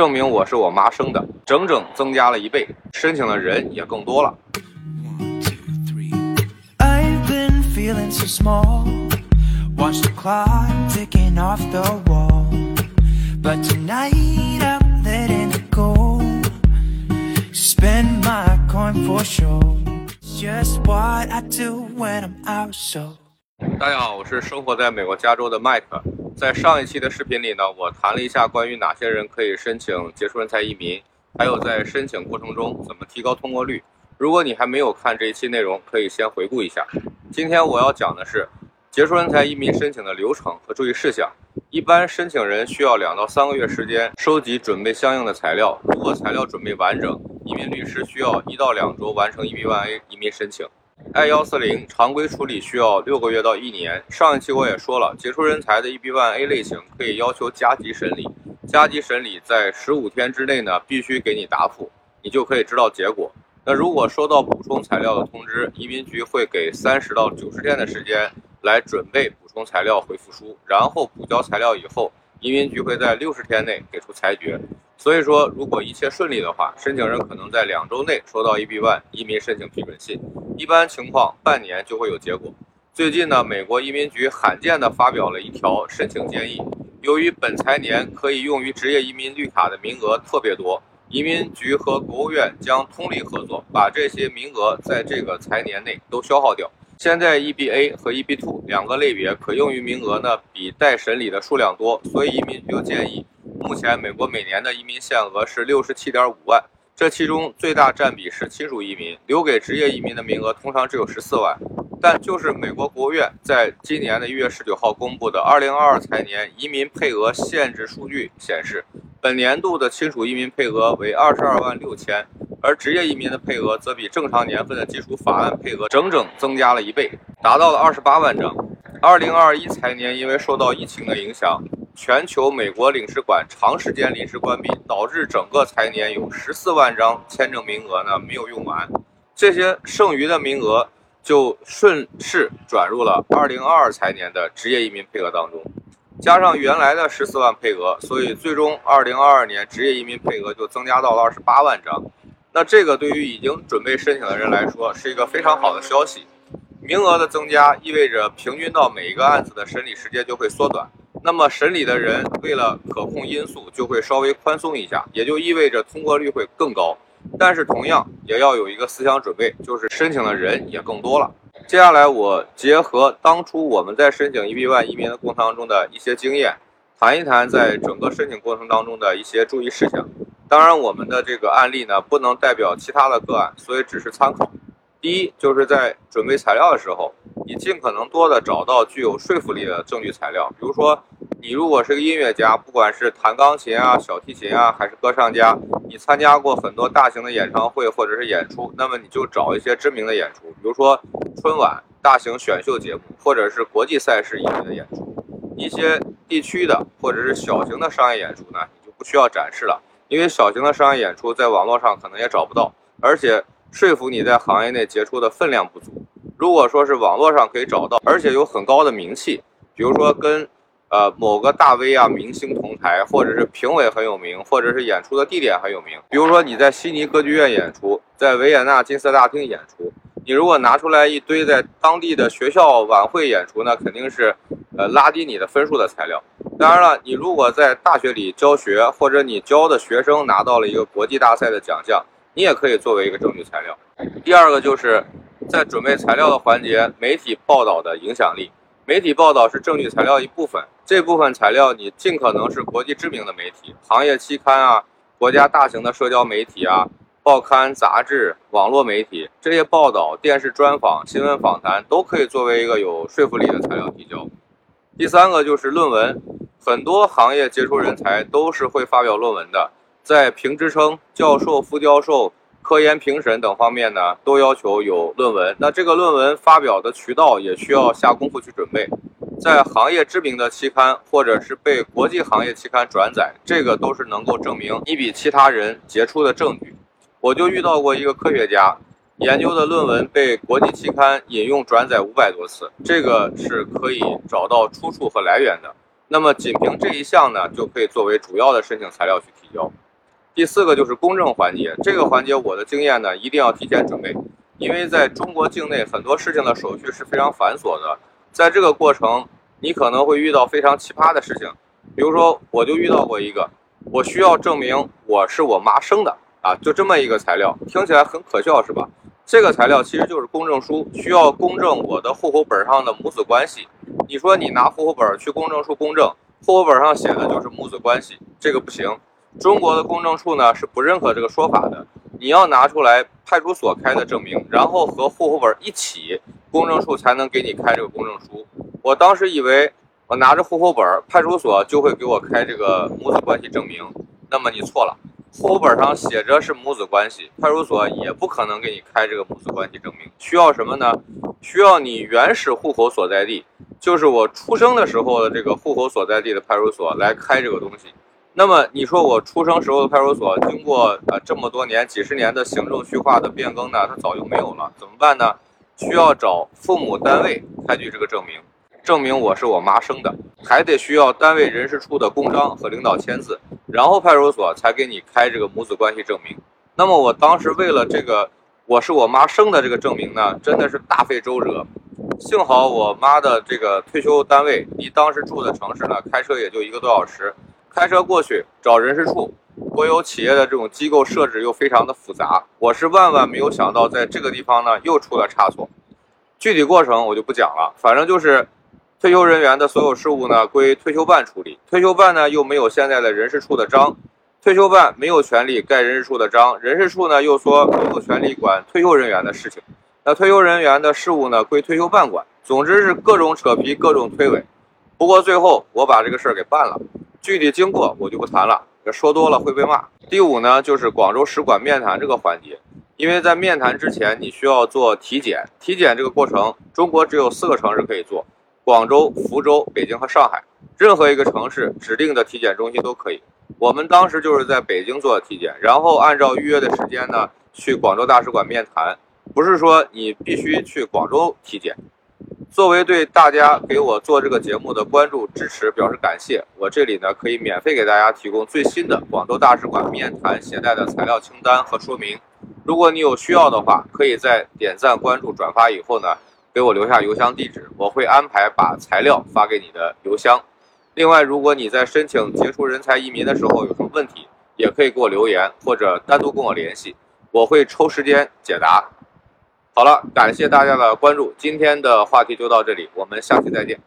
证明我是我妈生的，整整增加了一倍，申请的人也更多了。大家好，我是生活在美国加州的麦克。在上一期的视频里呢，我谈了一下关于哪些人可以申请杰出人才移民，还有在申请过程中怎么提高通过率。如果你还没有看这一期内容，可以先回顾一下。今天我要讲的是杰出人才移民申请的流程和注意事项。一般申请人需要两到三个月时间收集准备相应的材料。如果材料准备完整，移民律师需要一到两周完成 EB-1A 移民申请。I-140 常规处理需要六个月到一年。上一期我也说了，杰出人才的 EB-1A 类型可以要求加急审理，加急审理在十五天之内呢必须给你答复，你就可以知道结果。那如果收到补充材料的通知，移民局会给三十到九十天的时间来准备补充材料回复书，然后补交材料以后，移民局会在六十天内给出裁决。所以说，如果一切顺利的话，申请人可能在两周内收到 EB-1 移民申请批准信，一般情况半年就会有结果。最近呢，美国移民局罕见地发表了一条申请建议，由于本财年可以用于职业移民绿卡的名额特别多，移民局和国务院将通力合作，把这些名额在这个财年内都消耗掉。现在 EB-A 和 EB-2 两个类别可用于名额呢，比待审理的数量多，所以移民局建议。目前，美国每年的移民限额是六十七点五万，这其中最大占比是亲属移民，留给职业移民的名额通常只有十四万。但就是美国国务院在今年的一月十九号公布的二零二二财年移民配额限制数据显示，本年度的亲属移民配额为二十二万六千，而职业移民的配额则比正常年份的基础法案配额整整增加了一倍，达到了二十八万张。二零二一财年因为受到疫情的影响。全球美国领事馆长时间临时关闭，导致整个财年有十四万张签证名额呢没有用完，这些剩余的名额就顺势转入了二零二二财年的职业移民配额当中，加上原来的十四万配额，所以最终二零二二年职业移民配额就增加到了二十八万张。那这个对于已经准备申请的人来说是一个非常好的消息，名额的增加意味着平均到每一个案子的审理时间就会缩短。那么审理的人为了可控因素就会稍微宽松一下，也就意味着通过率会更高。但是同样也要有一个思想准备，就是申请的人也更多了。接下来我结合当初我们在申请 EB-1 移民的过程当中的一些经验，谈一谈在整个申请过程当中的一些注意事项。当然，我们的这个案例呢不能代表其他的个案，所以只是参考。第一，就是在准备材料的时候，你尽可能多的找到具有说服力的证据材料。比如说，你如果是个音乐家，不管是弹钢琴啊、小提琴啊，还是歌唱家，你参加过很多大型的演唱会或者是演出，那么你就找一些知名的演出，比如说春晚、大型选秀节目，或者是国际赛事一类的演出。一些地区的或者是小型的商业演出呢，你就不需要展示了，因为小型的商业演出在网络上可能也找不到，而且。说服你在行业内杰出的分量不足。如果说是网络上可以找到，而且有很高的名气，比如说跟呃某个大 V 啊明星同台，或者是评委很有名，或者是演出的地点很有名，比如说你在悉尼歌剧院演出，在维也纳金色大厅演出，你如果拿出来一堆在当地的学校晚会演出，那肯定是呃拉低你的分数的材料。当然了，你如果在大学里教学，或者你教的学生拿到了一个国际大赛的奖项。你也可以作为一个证据材料。第二个就是在准备材料的环节，媒体报道的影响力。媒体报道是证据材料一部分，这部分材料你尽可能是国际知名的媒体、行业期刊啊、国家大型的社交媒体啊、报刊、杂志、网络媒体这些报道、电视专访、新闻访谈都可以作为一个有说服力的材料提交。第三个就是论文，很多行业杰出人才都是会发表论文的。在评职称、教授、副教授、科研评审等方面呢，都要求有论文。那这个论文发表的渠道也需要下功夫去准备，在行业知名的期刊，或者是被国际行业期刊转载，这个都是能够证明你比其他人杰出的证据。我就遇到过一个科学家，研究的论文被国际期刊引用转载五百多次，这个是可以找到出处和来源的。那么仅凭这一项呢，就可以作为主要的申请材料去提交。第四个就是公证环节，这个环节我的经验呢，一定要提前准备，因为在中国境内很多事情的手续是非常繁琐的，在这个过程，你可能会遇到非常奇葩的事情，比如说我就遇到过一个，我需要证明我是我妈生的啊，就这么一个材料，听起来很可笑是吧？这个材料其实就是公证书，需要公证我的户口本上的母子关系。你说你拿户口本去公证处公证，户口本上写的就是母子关系，这个不行。中国的公证处呢是不认可这个说法的，你要拿出来派出所开的证明，然后和户口本一起，公证处才能给你开这个公证书。我当时以为我拿着户口本，派出所就会给我开这个母子关系证明，那么你错了，户口本上写着是母子关系，派出所也不可能给你开这个母子关系证明。需要什么呢？需要你原始户口所在地，就是我出生的时候的这个户口所在地的派出所来开这个东西。那么你说我出生时候的派出所，经过呃这么多年、几十年的行政区划的变更呢，它早就没有了，怎么办呢？需要找父母单位开具这个证明，证明我是我妈生的，还得需要单位人事处的公章和领导签字，然后派出所才给你开这个母子关系证明。那么我当时为了这个我是我妈生的这个证明呢，真的是大费周折。幸好我妈的这个退休单位离当时住的城市呢，开车也就一个多小时。开车过去找人事处，国有企业的这种机构设置又非常的复杂，我是万万没有想到，在这个地方呢又出了差错。具体过程我就不讲了，反正就是退休人员的所有事务呢归退休办处理，退休办呢又没有现在的人事处的章，退休办没有权利盖人事处的章，人事处呢又说没有权利管退休人员的事情，退休人员的事务呢归退休办管，总之是各种扯皮，各种推诿。不过最后我把这个事儿给办了。具体经过我就不谈了，说多了会被骂。第五呢，就是广州使馆面谈这个环节，因为在面谈之前你需要做体检，体检这个过程，中国只有四个城市可以做：广州、福州、北京和上海。任何一个城市指定的体检中心都可以。我们当时就是在北京做的体检，然后按照预约的时间呢，去广州大使馆面谈，不是说你必须去广州体检。作为对大家给我做这个节目的关注支持表示感谢，我这里呢可以免费给大家提供最新的广州大使馆面谈携带的材料清单和说明。如果你有需要的话，可以在点赞、关注、转发以后呢，给我留下邮箱地址，我会安排把材料发给你的邮箱。另外，如果你在申请杰出人才移民的时候有什么问题，也可以给我留言或者单独跟我联系，我会抽时间解答。好了，感谢大家的关注，今天的话题就到这里，我们下期再见。